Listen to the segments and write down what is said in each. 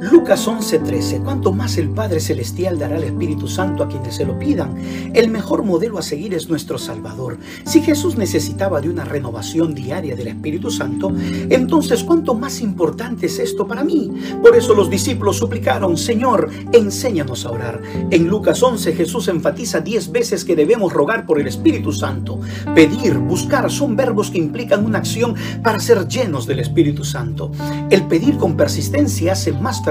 Lucas 11:13, cuanto más el Padre Celestial dará al Espíritu Santo a quienes se lo pidan, el mejor modelo a seguir es nuestro Salvador. Si Jesús necesitaba de una renovación diaria del Espíritu Santo, entonces cuánto más importante es esto para mí. Por eso los discípulos suplicaron, Señor, enséñanos a orar. En Lucas 11 Jesús enfatiza 10 veces que debemos rogar por el Espíritu Santo. Pedir, buscar son verbos que implican una acción para ser llenos del Espíritu Santo. El pedir con persistencia hace más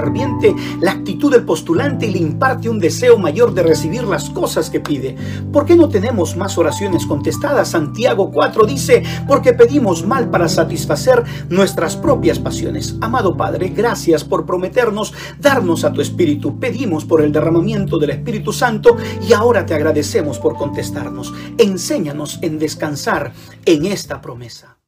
la actitud del postulante y le imparte un deseo mayor de recibir las cosas que pide. ¿Por qué no tenemos más oraciones contestadas? Santiago 4 dice, porque pedimos mal para satisfacer nuestras propias pasiones. Amado Padre, gracias por prometernos darnos a tu Espíritu. Pedimos por el derramamiento del Espíritu Santo y ahora te agradecemos por contestarnos. Enséñanos en descansar en esta promesa.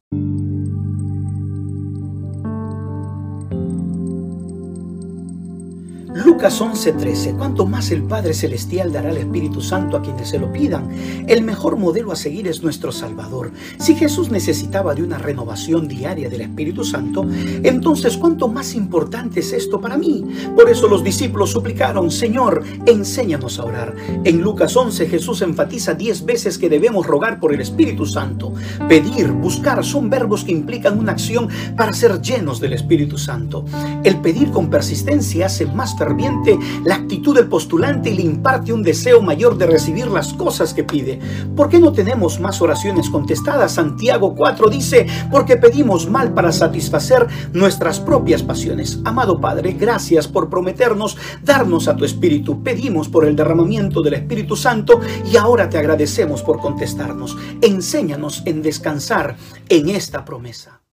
Look Lucas 11:13, cuanto más el Padre Celestial dará al Espíritu Santo a quienes se lo pidan, el mejor modelo a seguir es nuestro Salvador. Si Jesús necesitaba de una renovación diaria del Espíritu Santo, entonces cuánto más importante es esto para mí. Por eso los discípulos suplicaron, Señor, enséñanos a orar. En Lucas 11 Jesús enfatiza 10 veces que debemos rogar por el Espíritu Santo. Pedir, buscar son verbos que implican una acción para ser llenos del Espíritu Santo. El pedir con persistencia hace más ferviente la actitud del postulante y le imparte un deseo mayor de recibir las cosas que pide. ¿Por qué no tenemos más oraciones contestadas? Santiago 4 dice, porque pedimos mal para satisfacer nuestras propias pasiones. Amado Padre, gracias por prometernos darnos a tu Espíritu. Pedimos por el derramamiento del Espíritu Santo y ahora te agradecemos por contestarnos. Enséñanos en descansar en esta promesa.